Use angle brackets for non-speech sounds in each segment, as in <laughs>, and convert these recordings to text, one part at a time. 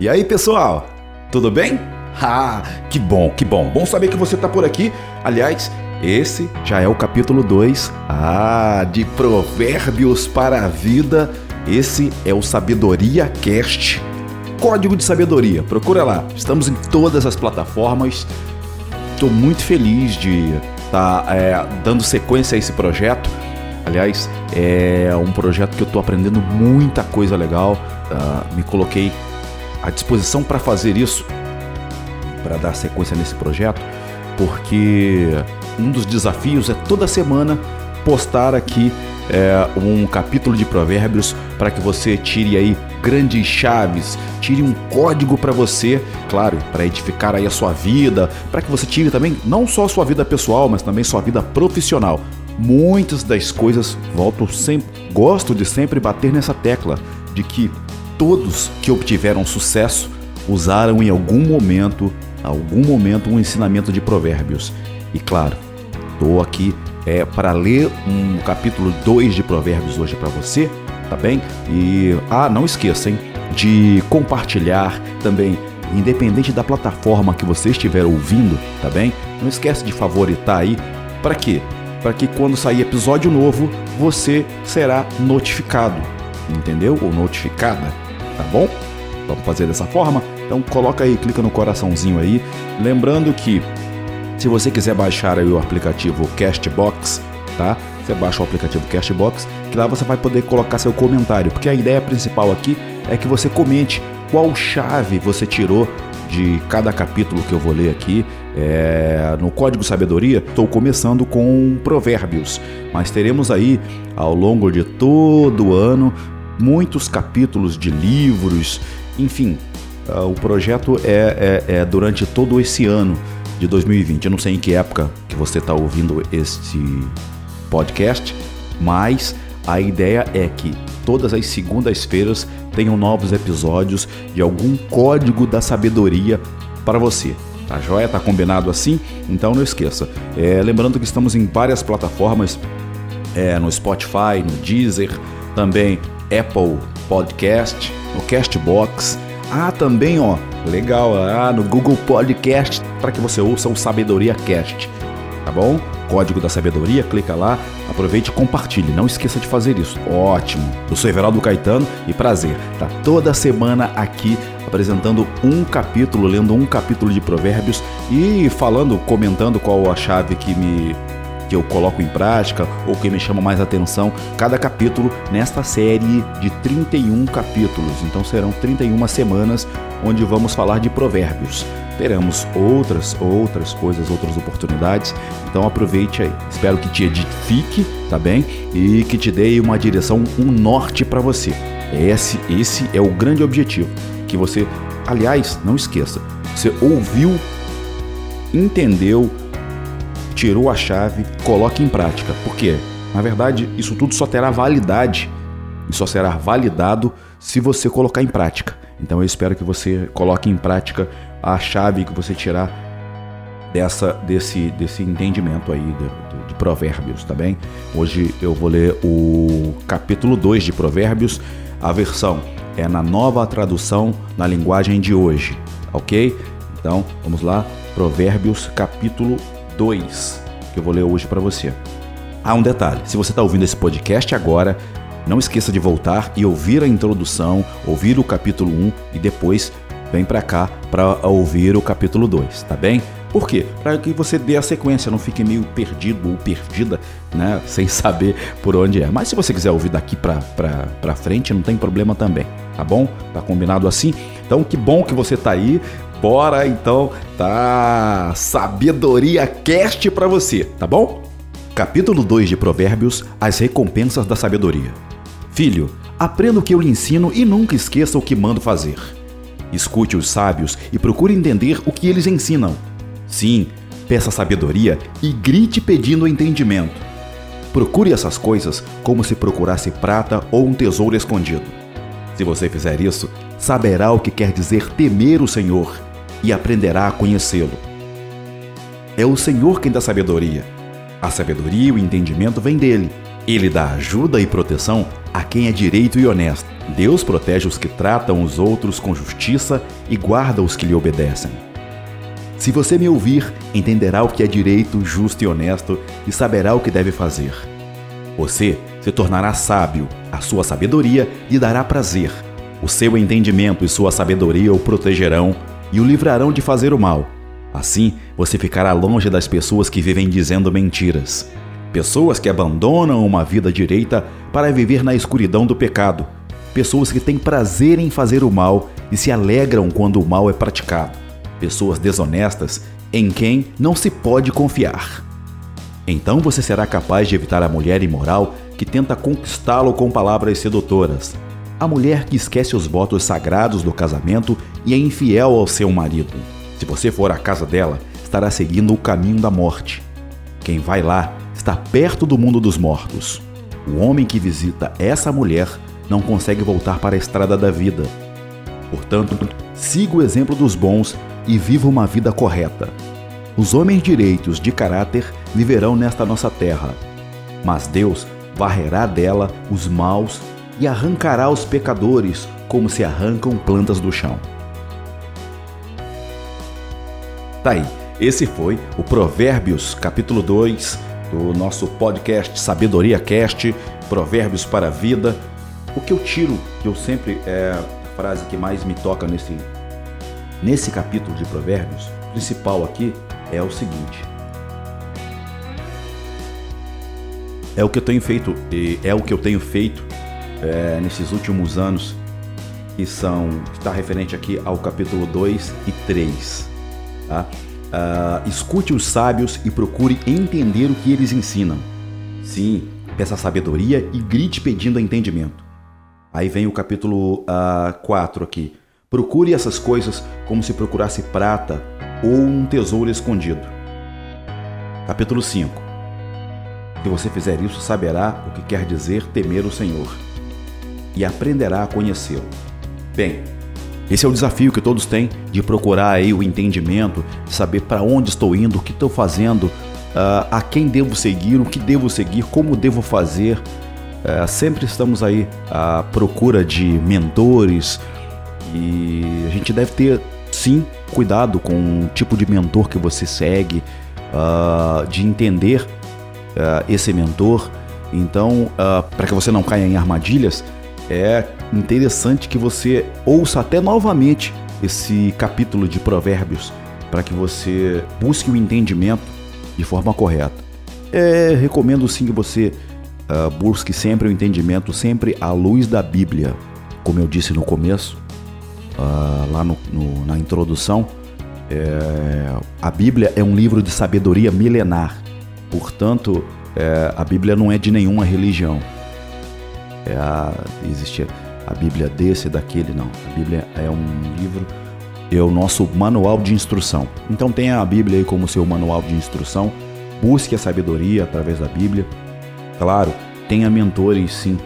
E aí, pessoal? Tudo bem? Ah, que bom, que bom. Bom saber que você está por aqui. Aliás, esse já é o capítulo 2 ah, de Provérbios para a Vida. Esse é o Sabedoria Cast. Código de Sabedoria, procura lá. Estamos em todas as plataformas. Estou muito feliz de estar tá, é, dando sequência a esse projeto. Aliás, é um projeto que eu estou aprendendo muita coisa legal. Uh, me coloquei à disposição para fazer isso, para dar sequência nesse projeto, porque um dos desafios é toda semana postar aqui é, um capítulo de provérbios para que você tire aí grandes chaves, tire um código para você, claro, para edificar aí a sua vida, para que você tire também não só a sua vida pessoal, mas também sua vida profissional. Muitas das coisas, volto sempre, gosto de sempre bater nessa tecla de que todos que obtiveram sucesso usaram em algum momento, algum momento, um ensinamento de provérbios. E claro, estou aqui é, para ler um capítulo 2 de provérbios hoje para você, tá bem? E, ah, não esqueçam de compartilhar também, independente da plataforma que você estiver ouvindo, tá bem? Não esquece de favoritar aí, para quê? Para que quando sair episódio novo, você será notificado, entendeu? Ou notificada tá bom? Vamos fazer dessa forma? Então coloca aí, clica no coraçãozinho aí. Lembrando que se você quiser baixar o aplicativo Castbox, tá? Você baixa o aplicativo Castbox, que lá você vai poder colocar seu comentário, porque a ideia principal aqui é que você comente qual chave você tirou de cada capítulo que eu vou ler aqui. É, no Código Sabedoria, estou começando com provérbios, mas teremos aí ao longo de todo o ano muitos capítulos de livros, enfim. Uh, o projeto é, é, é, durante todo esse ano de 2020. Eu não sei em que época que você está ouvindo este podcast, mas a ideia é que todas as segundas-feiras tenham novos episódios de algum código da sabedoria para você. Tá joia? Tá combinado assim? Então não esqueça. É, lembrando que estamos em várias plataformas, é, no Spotify, no Deezer, também Apple Podcast, no Castbox. Ah, também, ó, legal, ah, no Google Podcast para que você ouça o Sabedoria Cast. Tá bom? Código da Sabedoria, clica lá, aproveite e compartilhe. Não esqueça de fazer isso. Ótimo. Eu sou Everaldo Caetano e prazer. Tá toda semana aqui apresentando um capítulo, lendo um capítulo de Provérbios e falando, comentando qual a chave que me que eu coloco em prática ou que me chama mais atenção, cada capítulo nesta série de 31 capítulos. Então serão 31 semanas onde vamos falar de provérbios. Teremos outras, outras coisas, outras oportunidades. Então aproveite aí. Espero que te edifique, tá bem? E que te dê uma direção, um norte para você. Esse, esse é o grande objetivo. Que você, aliás, não esqueça, você ouviu, entendeu, tirou a chave, coloque em prática. Porque, na verdade, isso tudo só terá validade e só será validado se você colocar em prática. Então eu espero que você coloque em prática a chave que você tirar dessa desse desse entendimento aí de, de, de Provérbios, tá bem? Hoje eu vou ler o capítulo 2 de Provérbios, a versão é na nova tradução na linguagem de hoje, OK? Então, vamos lá, Provérbios capítulo 2, que eu vou ler hoje para você. Ah, um detalhe: se você está ouvindo esse podcast agora, não esqueça de voltar e ouvir a introdução, ouvir o capítulo 1 e depois vem para cá para ouvir o capítulo 2, tá bem? Por quê? Para que você dê a sequência, não fique meio perdido ou perdida, né? <laughs> Sem saber por onde é. Mas se você quiser ouvir daqui para frente, não tem problema também, tá bom? Tá combinado assim? Então, que bom que você tá aí. Bora então, tá? Sabedoria Cast para você, tá bom? Capítulo 2 de Provérbios: As recompensas da sabedoria. Filho, aprenda o que eu lhe ensino e nunca esqueça o que mando fazer. Escute os sábios e procure entender o que eles ensinam. Sim, peça sabedoria e grite pedindo entendimento. Procure essas coisas como se procurasse prata ou um tesouro escondido. Se você fizer isso, saberá o que quer dizer temer o Senhor e aprenderá a conhecê-lo. É o Senhor quem dá sabedoria. A sabedoria e o entendimento vêm dele. Ele dá ajuda e proteção a quem é direito e honesto. Deus protege os que tratam os outros com justiça e guarda os que lhe obedecem. Se você me ouvir, entenderá o que é direito, justo e honesto e saberá o que deve fazer. Você se tornará sábio, a sua sabedoria lhe dará prazer. O seu entendimento e sua sabedoria o protegerão e o livrarão de fazer o mal. Assim, você ficará longe das pessoas que vivem dizendo mentiras. Pessoas que abandonam uma vida direita para viver na escuridão do pecado. Pessoas que têm prazer em fazer o mal e se alegram quando o mal é praticado. Pessoas desonestas em quem não se pode confiar. Então você será capaz de evitar a mulher imoral que tenta conquistá-lo com palavras sedutoras. A mulher que esquece os votos sagrados do casamento e é infiel ao seu marido. Se você for à casa dela, estará seguindo o caminho da morte. Quem vai lá está perto do mundo dos mortos. O homem que visita essa mulher não consegue voltar para a estrada da vida. Portanto, siga o exemplo dos bons e viva uma vida correta. Os homens direitos de caráter viverão nesta nossa terra, mas Deus varrerá dela os maus e arrancará os pecadores como se arrancam plantas do chão. Tá aí, esse foi o Provérbios, capítulo 2, do nosso podcast Sabedoria Cast, Provérbios para a Vida. O que eu tiro, que eu sempre é a frase que mais me toca nesse nesse capítulo de Provérbios, principal aqui é o seguinte: é o que eu tenho feito, é o que eu tenho feito é, nesses últimos anos, que são está referente aqui ao capítulo 2 e 3. Tá? Uh, escute os sábios e procure entender o que eles ensinam. Sim, peça sabedoria e grite pedindo entendimento. Aí vem o capítulo uh, ah, 4 aqui. Procure essas coisas como se procurasse prata ou um tesouro escondido. Capítulo 5 Se você fizer isso, saberá o que quer dizer temer o Senhor e aprenderá a conhecê-lo. Bem, esse é o desafio que todos têm de procurar aí o entendimento, saber para onde estou indo, o que estou fazendo, uh, a quem devo seguir, o que devo seguir, como devo fazer. Uh, sempre estamos aí à procura de mentores e a gente deve ter sim cuidado com o tipo de mentor que você segue, uh, de entender esse mentor. Então, para que você não caia em armadilhas, é interessante que você ouça até novamente esse capítulo de Provérbios para que você busque o entendimento de forma correta. É, recomendo sim que você uh, busque sempre o entendimento, sempre à luz da Bíblia. Como eu disse no começo, uh, lá no, no, na introdução, é, a Bíblia é um livro de sabedoria milenar. Portanto, é, a Bíblia não é de nenhuma religião é a, existe a Bíblia desse, daquele, não. A Bíblia é um livro, é o nosso manual de instrução. Então tenha a Bíblia aí como seu manual de instrução, busque a sabedoria através da Bíblia. Claro, tenha mentores sim,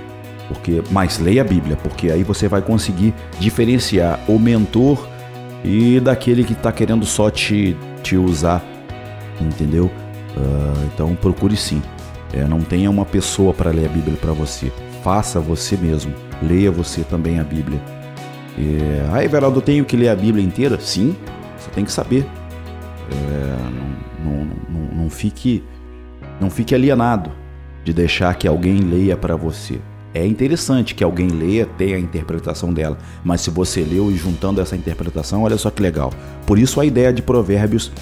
porque mas leia a Bíblia, porque aí você vai conseguir diferenciar o mentor e daquele que está querendo só te, te usar, entendeu? Uh, então procure sim. É, não tenha uma pessoa para ler a Bíblia para você faça você mesmo. Leia você também a Bíblia. É, ah, Everaldo, eu tenho que ler a Bíblia inteira? Sim, você tem que saber. É, não, não, não, não, fique, não fique alienado de deixar que alguém leia para você. É interessante que alguém leia, tenha a interpretação dela, mas se você leu e juntando essa interpretação, olha só que legal. Por isso a ideia de Provérbios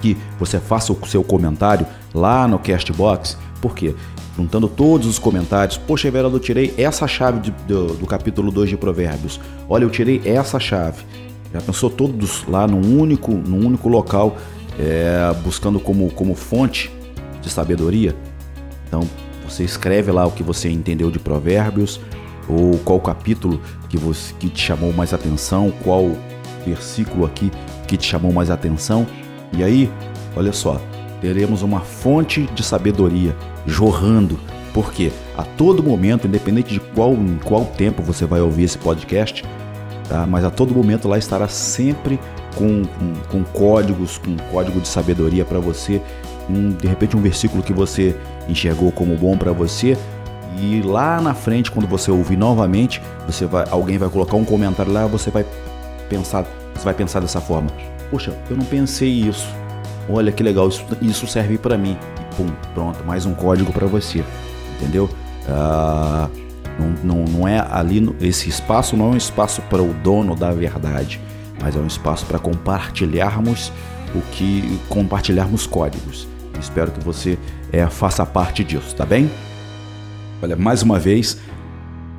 que você faça o seu comentário lá no Castbox, porque juntando todos os comentários. Poxa, Everaldo, eu tirei essa chave de, do, do, capítulo 2 de Provérbios. Olha, eu tirei essa chave. Já pensou todos lá num único, num único local, é, buscando como, como fonte de sabedoria? Então, você escreve lá o que você entendeu de Provérbios, ou qual capítulo que, você, que te chamou mais atenção, qual versículo aqui que te chamou mais atenção. E aí, olha só, teremos uma fonte de sabedoria jorrando. Porque a todo momento, independente de qual, qual tempo você vai ouvir esse podcast, tá? mas a todo momento lá estará sempre com, com, com códigos, com código de sabedoria para você um, de repente um versículo que você enxergou como bom para você e lá na frente quando você ouvir novamente, você vai alguém vai colocar um comentário lá, você vai pensar, você vai pensar dessa forma. Poxa, eu não pensei isso. Olha que legal, isso, isso serve para mim. E pum, pronto, mais um código para você. Entendeu? Ah, não, não, não é ali, esse espaço não é um espaço para o dono da verdade, mas é um espaço para compartilharmos o que compartilharmos códigos. Espero que você é, faça parte disso, tá bem? Olha, mais uma vez,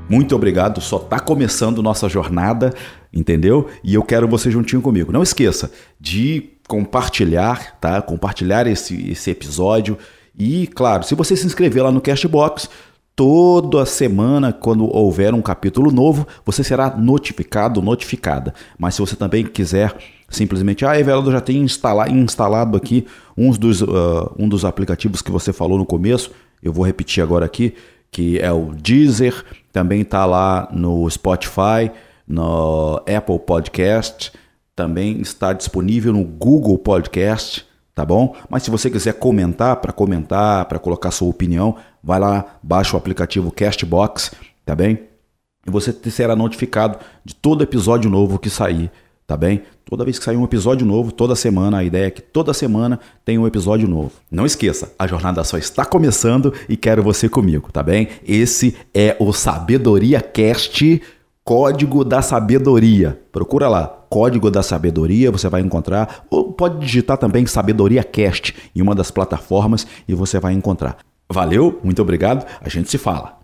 muito obrigado. Só está começando nossa jornada, entendeu? E eu quero você juntinho comigo. Não esqueça de compartilhar, tá? Compartilhar esse, esse episódio. E, claro, se você se inscrever lá no Cashbox, toda semana, quando houver um capítulo novo, você será notificado, notificada. Mas se você também quiser simplesmente, ah, Everaldo, já tem instalar, instalado aqui uns dos, uh, um dos aplicativos que você falou no começo, eu vou repetir agora aqui, que é o Deezer, também está lá no Spotify, no Apple Podcast, também está disponível no Google Podcast, tá bom? Mas se você quiser comentar, para comentar, para colocar sua opinião, vai lá, baixa o aplicativo Castbox, tá bem? E você será notificado de todo episódio novo que sair, tá bem? Toda vez que sair um episódio novo, toda semana, a ideia é que toda semana tem um episódio novo. Não esqueça, a jornada só está começando e quero você comigo, tá bem? Esse é o Sabedoria Cast Código da Sabedoria. Procura lá, Código da Sabedoria, você vai encontrar, ou pode digitar também Sabedoria Cast em uma das plataformas e você vai encontrar. Valeu, muito obrigado, a gente se fala.